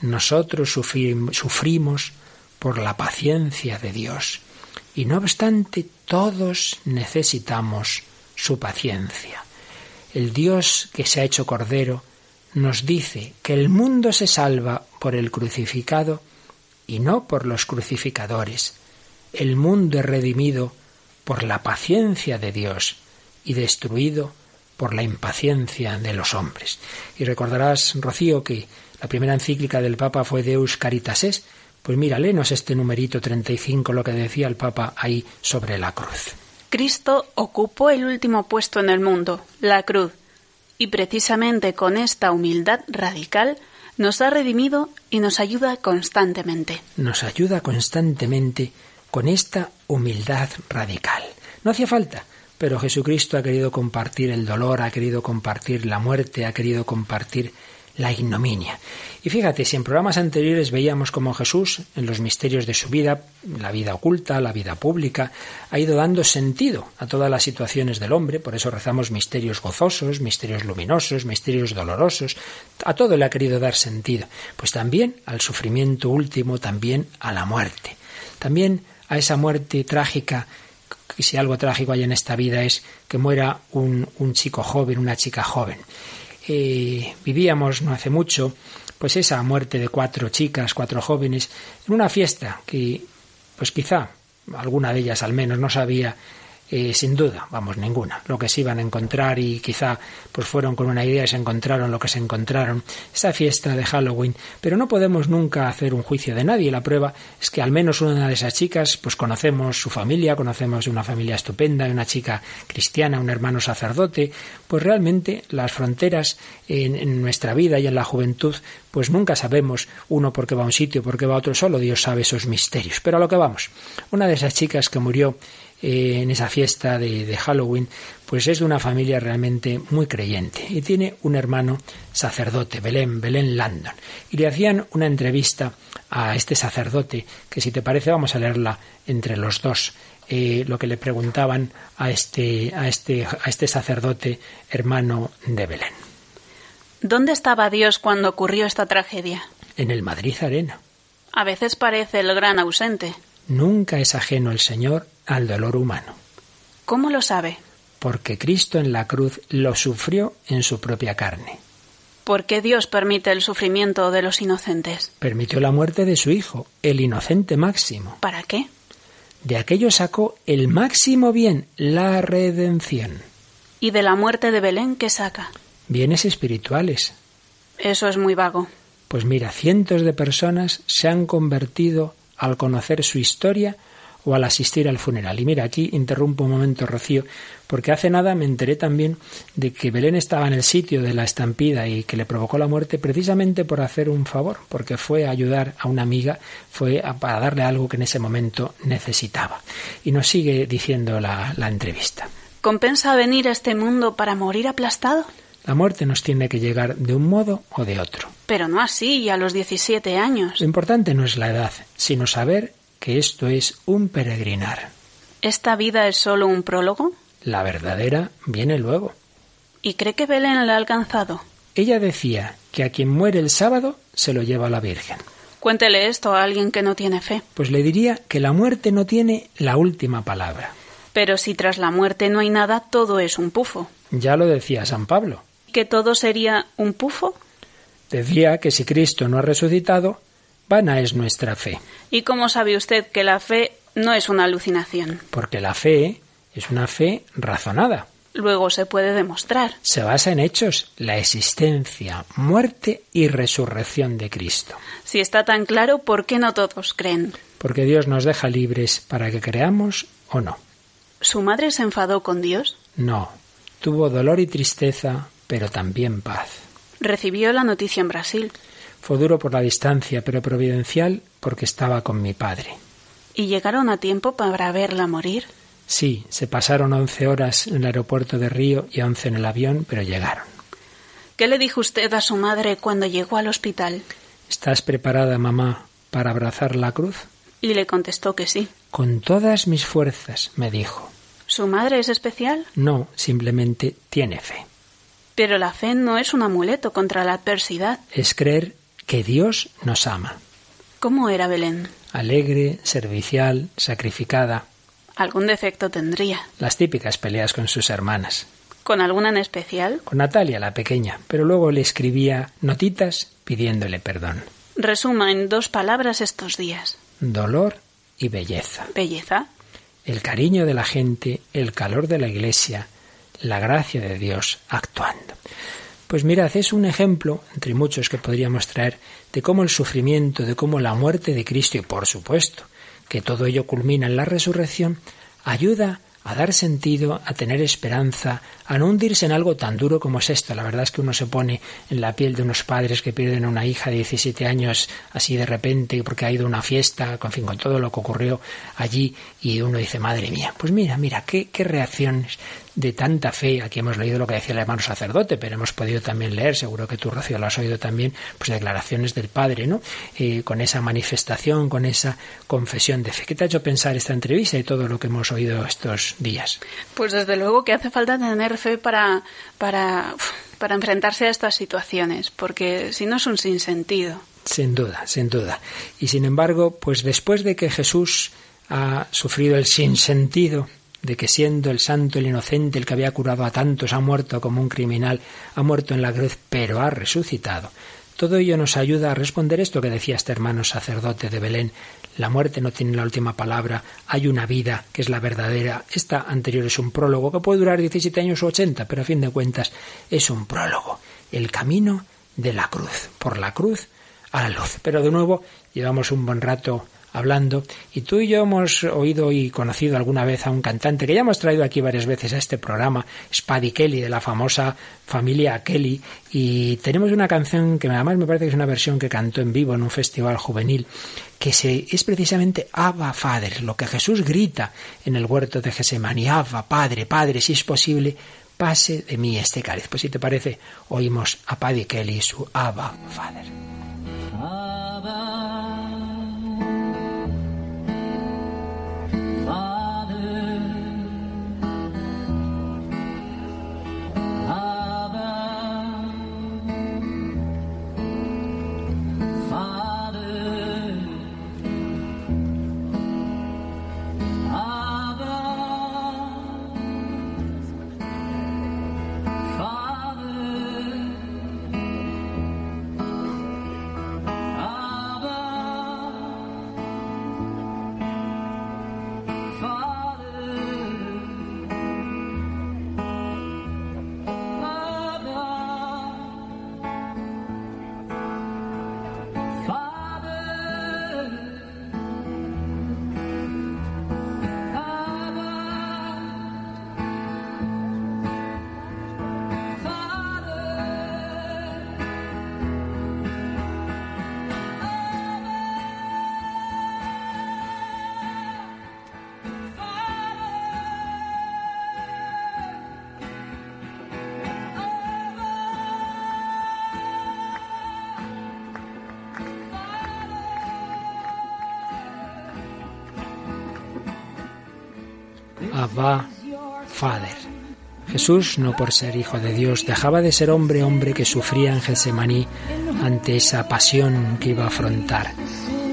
Nosotros sufrimos por la paciencia de Dios y no obstante todos necesitamos su paciencia. El Dios que se ha hecho Cordero nos dice que el mundo se salva por el crucificado y no por los crucificadores. El mundo es redimido por la paciencia de Dios y destruido por la impaciencia de los hombres. Y recordarás, Rocío, que la primera encíclica del Papa fue Deus Caritas Pues mira, léenos este numerito 35, lo que decía el Papa ahí sobre la cruz. Cristo ocupó el último puesto en el mundo, la cruz, y precisamente con esta humildad radical nos ha redimido y nos ayuda constantemente. Nos ayuda constantemente con esta humildad radical. No hacía falta, pero Jesucristo ha querido compartir el dolor, ha querido compartir la muerte, ha querido compartir la ignominia. Y fíjate, si en programas anteriores veíamos cómo Jesús, en los misterios de su vida, la vida oculta, la vida pública, ha ido dando sentido a todas las situaciones del hombre, por eso rezamos misterios gozosos, misterios luminosos, misterios dolorosos, a todo le ha querido dar sentido, pues también al sufrimiento último, también a la muerte, también a esa muerte trágica y si algo trágico hay en esta vida es que muera un, un chico joven, una chica joven. Vivíamos no hace mucho, pues esa muerte de cuatro chicas, cuatro jóvenes, en una fiesta que, pues quizá alguna de ellas al menos no sabía eh, sin duda, vamos, ninguna. Lo que se iban a encontrar y quizá pues fueron con una idea y se encontraron lo que se encontraron. Esa fiesta de Halloween. Pero no podemos nunca hacer un juicio de nadie. La prueba es que al menos una de esas chicas, pues conocemos su familia, conocemos una familia estupenda, una chica cristiana, un hermano sacerdote. Pues realmente las fronteras en, en nuestra vida y en la juventud, pues nunca sabemos uno por qué va a un sitio, por qué va a otro. Solo Dios sabe esos misterios. Pero a lo que vamos. Una de esas chicas que murió eh, en esa fiesta de, Halloween, pues es de una familia realmente muy creyente y tiene un hermano sacerdote, Belén, Belén Landon. Y le hacían una entrevista a este sacerdote, que si te parece vamos a leerla entre los dos. Eh, lo que le preguntaban a este, a, este, a este sacerdote hermano de Belén. ¿Dónde estaba Dios cuando ocurrió esta tragedia? En el Madrid Arena. A veces parece el gran ausente. Nunca es ajeno el Señor al dolor humano. ¿Cómo lo sabe? Porque Cristo en la cruz lo sufrió en su propia carne. ¿Por qué Dios permite el sufrimiento de los inocentes? Permitió la muerte de su Hijo, el inocente máximo. ¿Para qué? De aquello sacó el máximo bien, la redención. ¿Y de la muerte de Belén qué saca? Bienes espirituales. Eso es muy vago. Pues mira, cientos de personas se han convertido al conocer su historia o al asistir al funeral. Y mira, aquí interrumpo un momento, Rocío, porque hace nada me enteré también de que Belén estaba en el sitio de la estampida y que le provocó la muerte precisamente por hacer un favor, porque fue a ayudar a una amiga, fue a, para darle algo que en ese momento necesitaba. Y nos sigue diciendo la, la entrevista. ¿Compensa venir a este mundo para morir aplastado? La muerte nos tiene que llegar de un modo o de otro. Pero no así, y a los 17 años. Lo importante no es la edad, sino saber que esto es un peregrinar. ¿Esta vida es solo un prólogo? La verdadera viene luego. ¿Y cree que Belén la ha alcanzado? Ella decía que a quien muere el sábado se lo lleva la Virgen. Cuéntele esto a alguien que no tiene fe. Pues le diría que la muerte no tiene la última palabra. Pero si tras la muerte no hay nada, todo es un pufo. Ya lo decía San Pablo. ¿Que todo sería un pufo? Decía que si Cristo no ha resucitado, vana es nuestra fe. ¿Y cómo sabe usted que la fe no es una alucinación? Porque la fe es una fe razonada. Luego se puede demostrar. Se basa en hechos, la existencia, muerte y resurrección de Cristo. Si está tan claro, ¿por qué no todos creen? Porque Dios nos deja libres para que creamos o no. ¿Su madre se enfadó con Dios? No. Tuvo dolor y tristeza, pero también paz. Recibió la noticia en Brasil. Fue duro por la distancia, pero providencial porque estaba con mi padre. ¿Y llegaron a tiempo para verla morir? Sí, se pasaron once horas en el aeropuerto de Río y once en el avión, pero llegaron. ¿Qué le dijo usted a su madre cuando llegó al hospital? ¿Estás preparada, mamá, para abrazar la cruz? Y le contestó que sí. Con todas mis fuerzas, me dijo. ¿Su madre es especial? No, simplemente tiene fe. Pero la fe no es un amuleto contra la adversidad. Es creer que Dios nos ama. ¿Cómo era Belén? Alegre, servicial, sacrificada. Algún defecto tendría. Las típicas peleas con sus hermanas. ¿Con alguna en especial? Con Natalia, la pequeña, pero luego le escribía notitas pidiéndole perdón. Resuma en dos palabras estos días. Dolor y belleza. ¿Belleza? El cariño de la gente, el calor de la iglesia, la gracia de Dios actuando. Pues mirad, es un ejemplo, entre muchos que podríamos traer, de cómo el sufrimiento, de cómo la muerte de Cristo, y por supuesto que todo ello culmina en la resurrección, ayuda a dar sentido, a tener esperanza, a no hundirse en algo tan duro como es esto. La verdad es que uno se pone en la piel de unos padres que pierden a una hija de 17 años así de repente porque ha ido a una fiesta, con fin, con todo lo que ocurrió allí, y uno dice, madre mía, pues mira, mira, qué reacciones de tanta fe. Aquí hemos leído lo que decía el hermano sacerdote, pero hemos podido también leer, seguro que tú, Rocío, lo has oído también, pues declaraciones del Padre, ¿no? Eh, con esa manifestación, con esa confesión de fe. ¿Qué te ha hecho pensar esta entrevista y todo lo que hemos oído estos días? Pues desde luego que hace falta tener fe para, para, para enfrentarse a estas situaciones, porque si no es un sinsentido. Sin duda, sin duda. Y sin embargo, pues después de que Jesús ha sufrido el sinsentido de que siendo el santo, el inocente, el que había curado a tantos, ha muerto como un criminal, ha muerto en la cruz, pero ha resucitado. Todo ello nos ayuda a responder esto que decía este hermano sacerdote de Belén. La muerte no tiene la última palabra, hay una vida que es la verdadera. Esta anterior es un prólogo que puede durar 17 años o 80, pero a fin de cuentas es un prólogo. El camino de la cruz, por la cruz a la luz. Pero de nuevo llevamos un buen rato hablando y tú y yo hemos oído y conocido alguna vez a un cantante que ya hemos traído aquí varias veces a este programa, Spaddy Kelly, de la famosa familia Kelly, y tenemos una canción que además me parece que es una versión que cantó en vivo en un festival juvenil, que se, es precisamente Abba Father, lo que Jesús grita en el huerto de Gesemaní, Abba Padre, Padre, si es posible, pase de mí este cáliz. Pues si te parece, oímos a Paddy Kelly su Abba Father. Jesús, no por ser hijo de Dios, dejaba de ser hombre, hombre que sufría en Getsemaní ante esa pasión que iba a afrontar.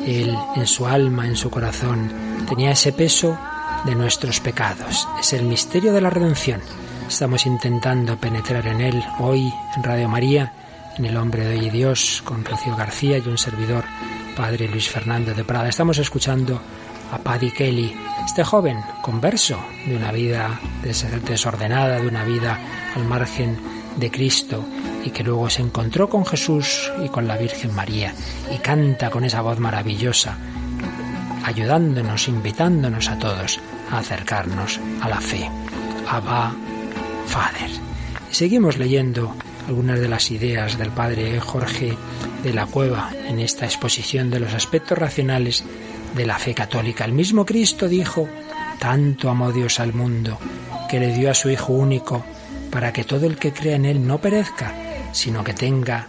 Él, en su alma, en su corazón, tenía ese peso de nuestros pecados. Es el misterio de la redención. Estamos intentando penetrar en él hoy en Radio María, en El Hombre de Dios, con Rocío García y un servidor, Padre Luis Fernando de Prada. Estamos escuchando a Paddy Kelly, este joven converso de una vida desordenada, de una vida al margen de Cristo y que luego se encontró con Jesús y con la Virgen María y canta con esa voz maravillosa, ayudándonos, invitándonos a todos a acercarnos a la fe. Abba, Father. seguimos leyendo algunas de las ideas del padre Jorge de la Cueva en esta exposición de los aspectos racionales de la fe católica. El mismo Cristo dijo, tanto amó Dios al mundo, que le dio a su Hijo único, para que todo el que crea en Él no perezca, sino que tenga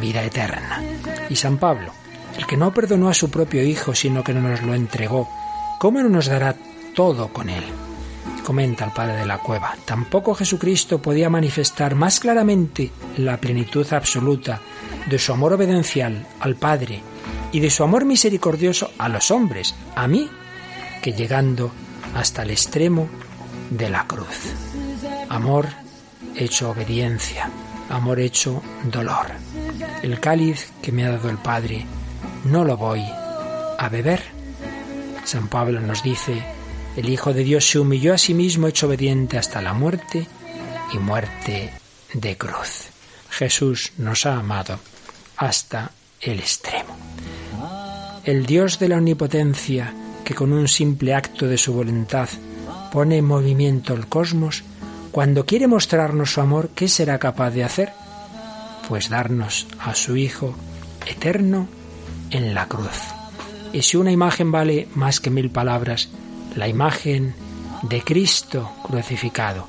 vida eterna. Y San Pablo, el que no perdonó a su propio Hijo, sino que no nos lo entregó, ¿cómo no nos dará todo con Él? Comenta el padre de la cueva, tampoco Jesucristo podía manifestar más claramente la plenitud absoluta de su amor obedencial al Padre y de su amor misericordioso a los hombres, a mí, que llegando hasta el extremo de la cruz. Amor hecho obediencia, amor hecho dolor. El cáliz que me ha dado el Padre, no lo voy a beber. San Pablo nos dice, el Hijo de Dios se humilló a sí mismo hecho obediente hasta la muerte y muerte de cruz. Jesús nos ha amado hasta el extremo el Dios de la omnipotencia, que con un simple acto de su voluntad pone en movimiento el cosmos, cuando quiere mostrarnos su amor, ¿qué será capaz de hacer? Pues darnos a su Hijo eterno en la cruz. Y si una imagen vale más que mil palabras, la imagen de Cristo crucificado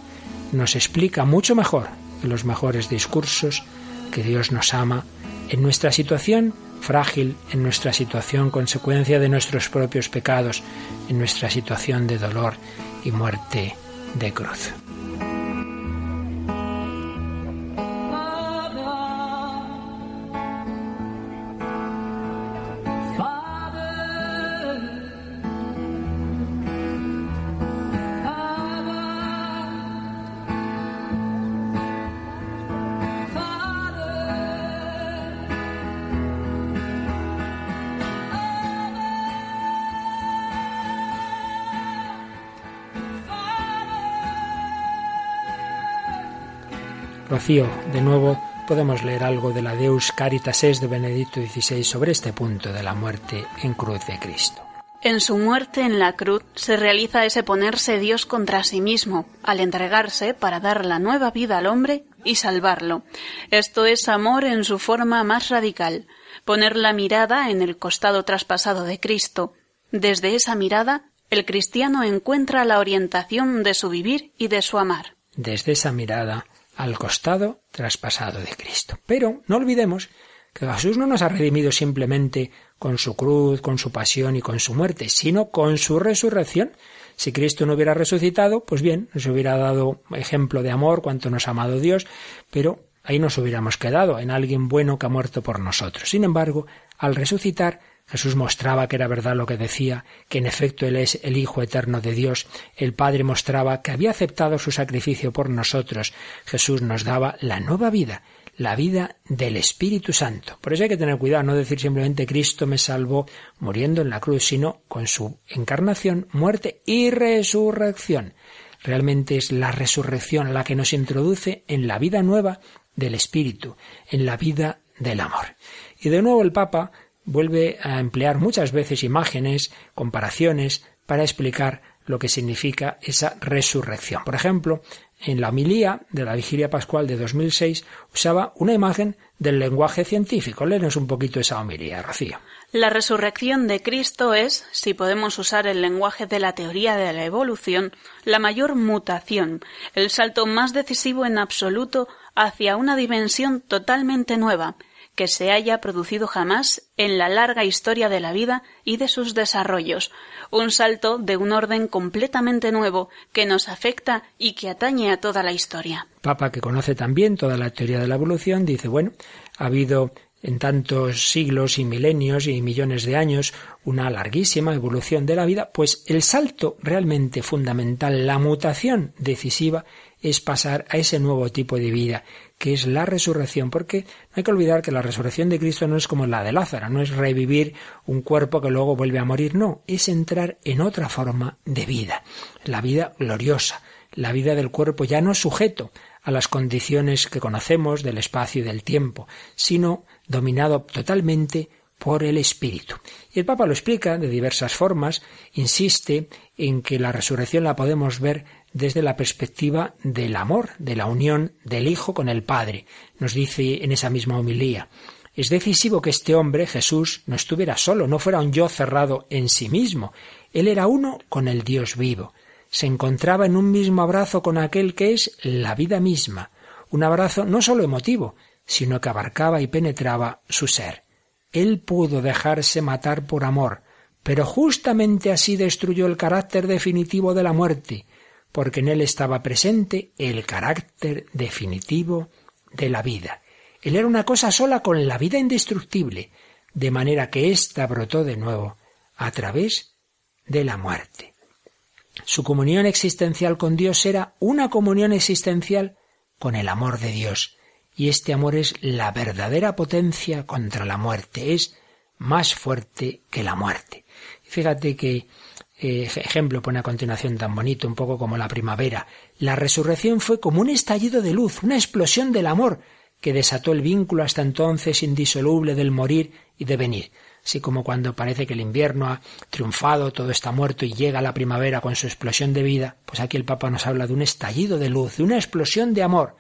nos explica mucho mejor que los mejores discursos que Dios nos ama en nuestra situación frágil en nuestra situación, consecuencia de nuestros propios pecados, en nuestra situación de dolor y muerte de cruz. De nuevo podemos leer algo de la Deus Caritas Es de Benedicto XVI sobre este punto de la muerte en cruz de Cristo. En su muerte en la cruz se realiza ese ponerse Dios contra sí mismo, al entregarse para dar la nueva vida al hombre y salvarlo. Esto es amor en su forma más radical, poner la mirada en el costado traspasado de Cristo. Desde esa mirada, el cristiano encuentra la orientación de su vivir y de su amar. Desde esa mirada, al costado traspasado de Cristo. Pero no olvidemos que Jesús no nos ha redimido simplemente con su cruz, con su pasión y con su muerte, sino con su resurrección. Si Cristo no hubiera resucitado, pues bien, nos hubiera dado ejemplo de amor, cuanto nos ha amado Dios, pero ahí nos hubiéramos quedado, en alguien bueno que ha muerto por nosotros. Sin embargo, al resucitar, Jesús mostraba que era verdad lo que decía, que en efecto Él es el Hijo eterno de Dios. El Padre mostraba que había aceptado su sacrificio por nosotros. Jesús nos daba la nueva vida, la vida del Espíritu Santo. Por eso hay que tener cuidado, no decir simplemente Cristo me salvó muriendo en la cruz, sino con su encarnación, muerte y resurrección. Realmente es la resurrección la que nos introduce en la vida nueva del Espíritu, en la vida del amor. Y de nuevo el Papa vuelve a emplear muchas veces imágenes, comparaciones, para explicar lo que significa esa resurrección. Por ejemplo, en la homilía de la Vigilia Pascual de 2006 usaba una imagen del lenguaje científico. Léenos un poquito esa homilía, Rocío. La resurrección de Cristo es, si podemos usar el lenguaje de la teoría de la evolución, la mayor mutación, el salto más decisivo en absoluto hacia una dimensión totalmente nueva, que se haya producido jamás en la larga historia de la vida y de sus desarrollos, un salto de un orden completamente nuevo que nos afecta y que atañe a toda la historia. Papa, que conoce también toda la teoría de la evolución, dice, bueno, ha habido en tantos siglos y milenios y millones de años una larguísima evolución de la vida, pues el salto realmente fundamental, la mutación decisiva, es pasar a ese nuevo tipo de vida, que es la resurrección, porque no hay que olvidar que la resurrección de Cristo no es como la de Lázaro, no es revivir un cuerpo que luego vuelve a morir, no, es entrar en otra forma de vida, la vida gloriosa, la vida del cuerpo ya no sujeto a las condiciones que conocemos del espacio y del tiempo, sino dominado totalmente por el Espíritu. Y el Papa lo explica de diversas formas, insiste en que la resurrección la podemos ver desde la perspectiva del amor, de la unión del Hijo con el Padre. Nos dice en esa misma homilía, es decisivo que este hombre, Jesús, no estuviera solo, no fuera un yo cerrado en sí mismo. Él era uno con el Dios vivo. Se encontraba en un mismo abrazo con aquel que es la vida misma. Un abrazo no solo emotivo, sino que abarcaba y penetraba su ser. Él pudo dejarse matar por amor, pero justamente así destruyó el carácter definitivo de la muerte, porque en él estaba presente el carácter definitivo de la vida. Él era una cosa sola con la vida indestructible, de manera que ésta brotó de nuevo a través de la muerte. Su comunión existencial con Dios era una comunión existencial con el amor de Dios, y este amor es la verdadera potencia contra la muerte, es más fuerte que la muerte. Fíjate que eh, ejemplo pone a continuación tan bonito, un poco como la primavera. La resurrección fue como un estallido de luz, una explosión del amor, que desató el vínculo hasta entonces indisoluble del morir y de venir. Así como cuando parece que el invierno ha triunfado, todo está muerto y llega la primavera con su explosión de vida, pues aquí el Papa nos habla de un estallido de luz, de una explosión de amor,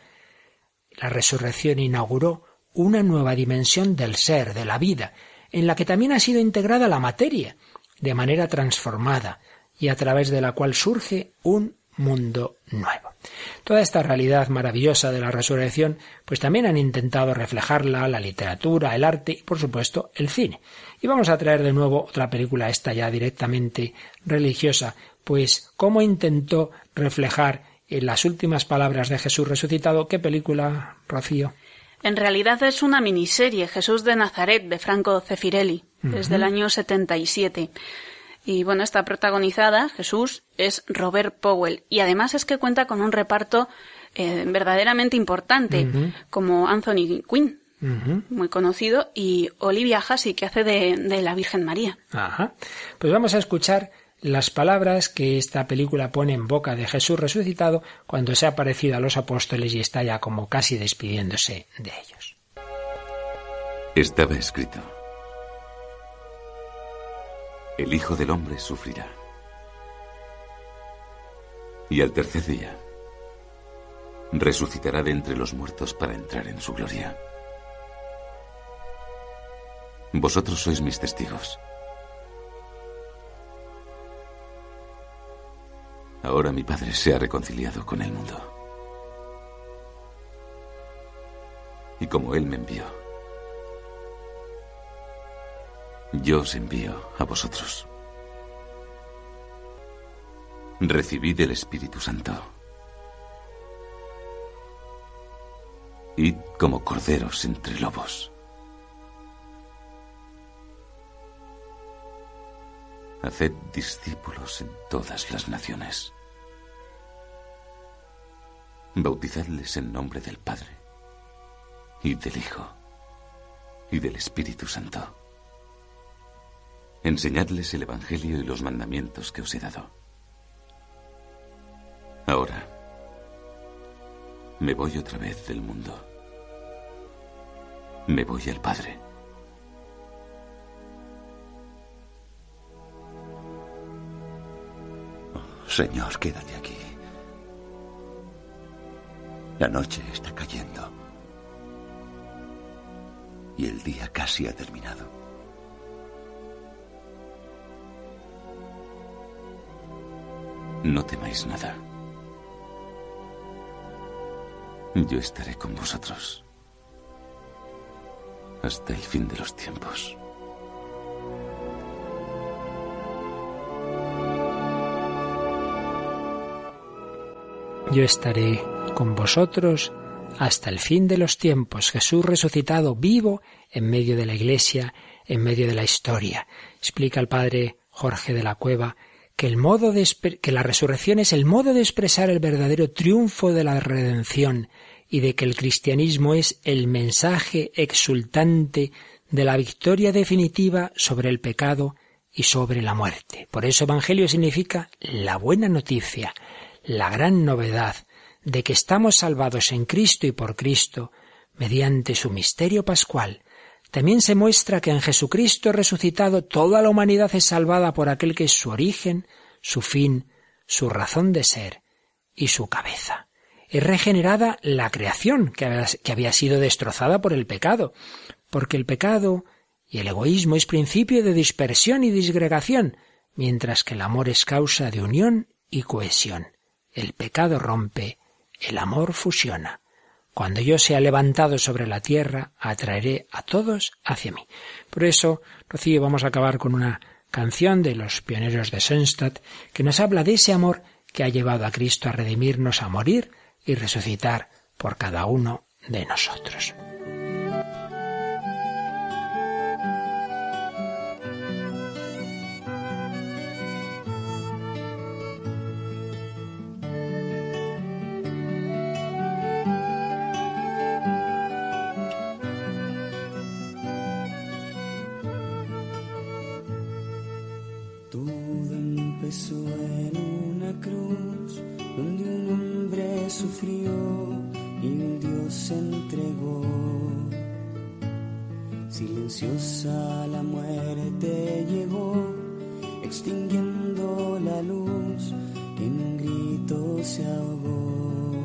la resurrección inauguró una nueva dimensión del ser, de la vida, en la que también ha sido integrada la materia, de manera transformada, y a través de la cual surge un mundo nuevo. Toda esta realidad maravillosa de la resurrección, pues también han intentado reflejarla la literatura, el arte y, por supuesto, el cine. Y vamos a traer de nuevo otra película, esta ya directamente religiosa, pues cómo intentó reflejar las últimas palabras de Jesús resucitado. ¿Qué película, Rocío? En realidad es una miniserie, Jesús de Nazaret, de Franco Cefirelli, desde el año 77. Y bueno, está protagonizada, Jesús, es Robert Powell. Y además es que cuenta con un reparto eh, verdaderamente importante, como Anthony Quinn, muy conocido, y Olivia Hussey, que hace de, de la Virgen María. Ajá. Pues vamos a escuchar las palabras que esta película pone en boca de Jesús resucitado cuando se ha parecido a los apóstoles y está ya como casi despidiéndose de ellos. Estaba escrito, el Hijo del Hombre sufrirá. Y al tercer día resucitará de entre los muertos para entrar en su gloria. Vosotros sois mis testigos. Ahora mi Padre se ha reconciliado con el mundo. Y como Él me envió, yo os envío a vosotros. Recibid el Espíritu Santo. Id como corderos entre lobos. Haced discípulos en todas las naciones bautizadles en nombre del Padre, y del Hijo, y del Espíritu Santo. Enseñadles el Evangelio y los mandamientos que os he dado. Ahora, me voy otra vez del mundo. Me voy al Padre. Señor, quédate aquí. La noche está cayendo. Y el día casi ha terminado. No temáis nada. Yo estaré con vosotros. hasta el fin de los tiempos. Yo estaré con vosotros hasta el fin de los tiempos. Jesús resucitado vivo en medio de la iglesia, en medio de la historia. Explica el padre Jorge de la Cueva que el modo de que la resurrección es el modo de expresar el verdadero triunfo de la redención y de que el cristianismo es el mensaje exultante de la victoria definitiva sobre el pecado y sobre la muerte. Por eso Evangelio significa la buena noticia, la gran novedad de que estamos salvados en Cristo y por Cristo mediante su misterio pascual. También se muestra que en Jesucristo resucitado toda la humanidad es salvada por aquel que es su origen, su fin, su razón de ser y su cabeza. Es regenerada la creación que había, sido destrozada por el pecado, porque el pecado y el egoísmo es principio de dispersión y disgregación, mientras que el amor es causa de unión y cohesión. El pecado rompe, el amor fusiona. Cuando yo sea levantado sobre la tierra, atraeré a todos hacia mí. Por eso, Rocío, vamos a acabar con una canción de los pioneros de Sönstadt que nos habla de ese amor que ha llevado a Cristo a redimirnos, a morir y resucitar por cada uno de nosotros. Silenciosa la muerte llegó, extinguiendo la luz que en un grito se ahogó.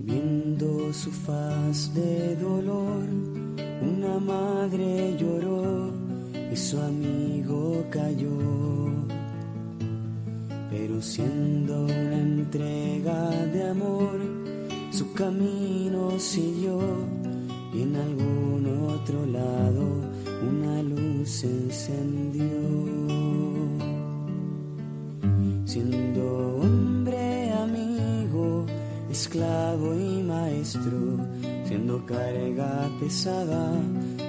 Viendo su faz de dolor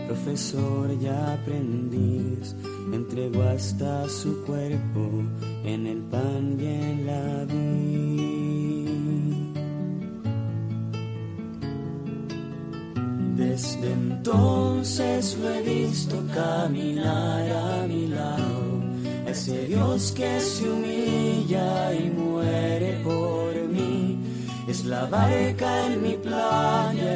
profesor y aprendiz, entregó hasta su cuerpo en el pan y en la vid. Desde entonces lo he visto caminar a mi lado, ese Dios que se humilla y muere por mí. Es la barca en mi playa,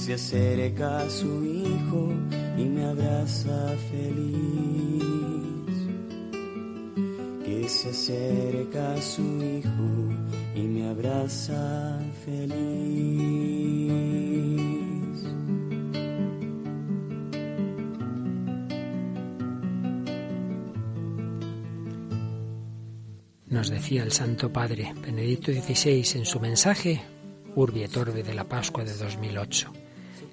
se acerca a su hijo y me abraza feliz. Que se acerca a su hijo y me abraza feliz. Nos decía el Santo Padre Benedicto XVI en su mensaje Urbi et de la Pascua de 2008.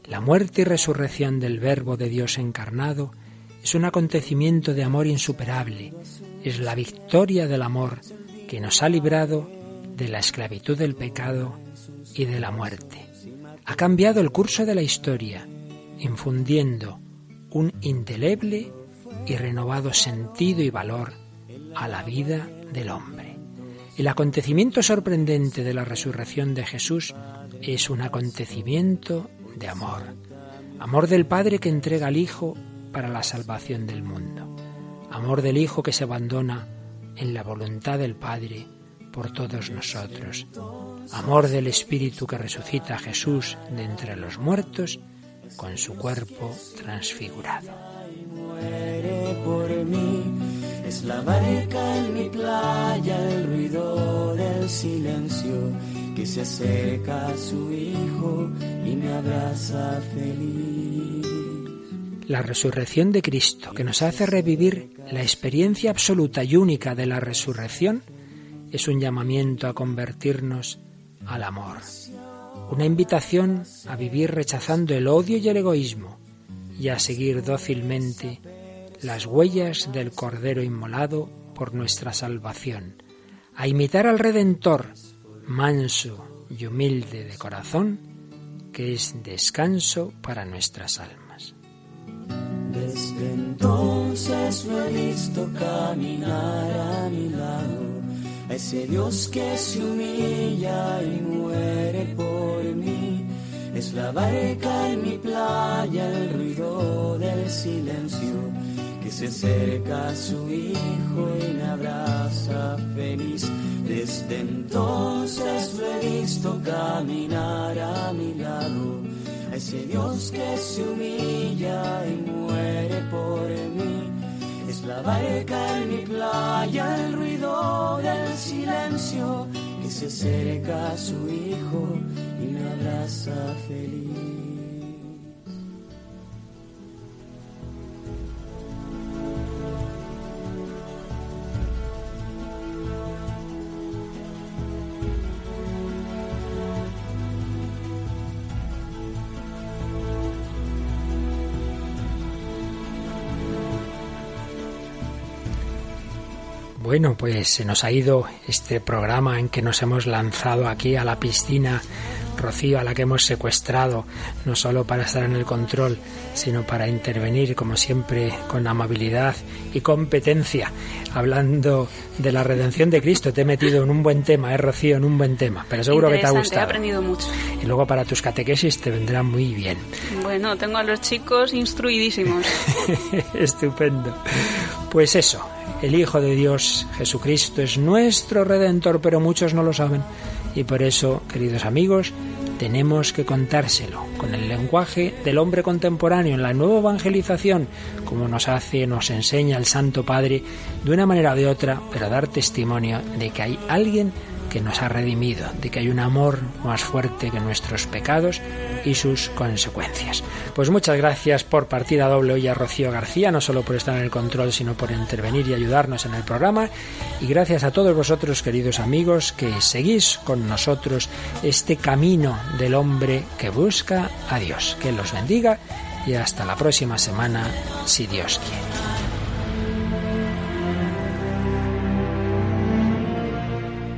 La muerte y resurrección del Verbo de Dios encarnado es un acontecimiento de amor insuperable, es la victoria del amor que nos ha librado de la esclavitud del pecado y de la muerte. Ha cambiado el curso de la historia, infundiendo un indeleble y renovado sentido y valor a la vida del hombre. El acontecimiento sorprendente de la resurrección de Jesús es un acontecimiento de amor. Amor del Padre que entrega al Hijo para la salvación del mundo. Amor del Hijo que se abandona en la voluntad del Padre por todos nosotros. Amor del Espíritu que resucita a Jesús de entre los muertos con su cuerpo transfigurado. Es la barca en mi playa, el ruido del silencio que se acerca a su hijo y me abraza feliz. la resurrección de Cristo, que nos hace revivir la experiencia absoluta y única de la resurrección, es un llamamiento a convertirnos al amor, una invitación a vivir rechazando el odio y el egoísmo y a seguir dócilmente las huellas del Cordero inmolado por nuestra salvación, a imitar al Redentor, manso y humilde de corazón, que es descanso para nuestras almas. Desde entonces lo he visto caminar a mi lado, a ese Dios que se humilla y muere por mí. Es la barca en mi playa, el ruido del silencio, que se acerca a su hijo y me abraza feliz. Desde entonces lo he visto caminar a mi lado ese Dios que se humilla y muere por mí. Es la barca en mi playa, el ruido del silencio que se acerca a su hijo y me abraza feliz. Bueno, pues se nos ha ido este programa en que nos hemos lanzado aquí a la piscina Rocío, a la que hemos secuestrado, no solo para estar en el control, sino para intervenir, como siempre, con amabilidad y competencia. Hablando de la redención de Cristo, te he metido en un buen tema, ¿eh, Rocío? En un buen tema, pero seguro que te ha gustado. He aprendido mucho. Y luego para tus catequesis te vendrá muy bien. Bueno, tengo a los chicos instruidísimos. [laughs] Estupendo. Pues eso, el Hijo de Dios, Jesucristo, es nuestro Redentor, pero muchos no lo saben. Y por eso, queridos amigos, tenemos que contárselo con el lenguaje del hombre contemporáneo, en la nueva evangelización, como nos hace, nos enseña el Santo Padre, de una manera o de otra, pero dar testimonio de que hay alguien que nos ha redimido, de que hay un amor más fuerte que nuestros pecados y sus consecuencias. Pues muchas gracias por partida doble hoy a Rocío García, no solo por estar en el control, sino por intervenir y ayudarnos en el programa. Y gracias a todos vosotros, queridos amigos, que seguís con nosotros este camino del hombre que busca a Dios. Que los bendiga y hasta la próxima semana, si Dios quiere.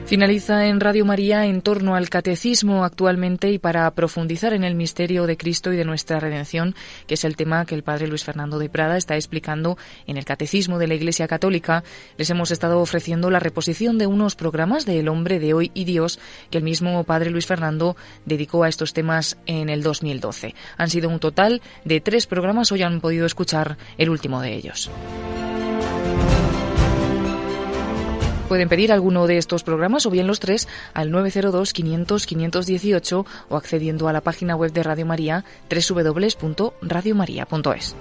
Finaliza en Radio María en torno al catecismo actualmente y para profundizar en el misterio de Cristo y de nuestra redención, que es el tema que el padre Luis Fernando de Prada está explicando en el catecismo de la Iglesia Católica, les hemos estado ofreciendo la reposición de unos programas de El hombre de hoy y Dios que el mismo padre Luis Fernando dedicó a estos temas en el 2012. Han sido un total de tres programas, hoy han podido escuchar el último de ellos. Pueden pedir alguno de estos programas o bien los tres al 902-500-518 o accediendo a la página web de Radio María www.radiomaria.es.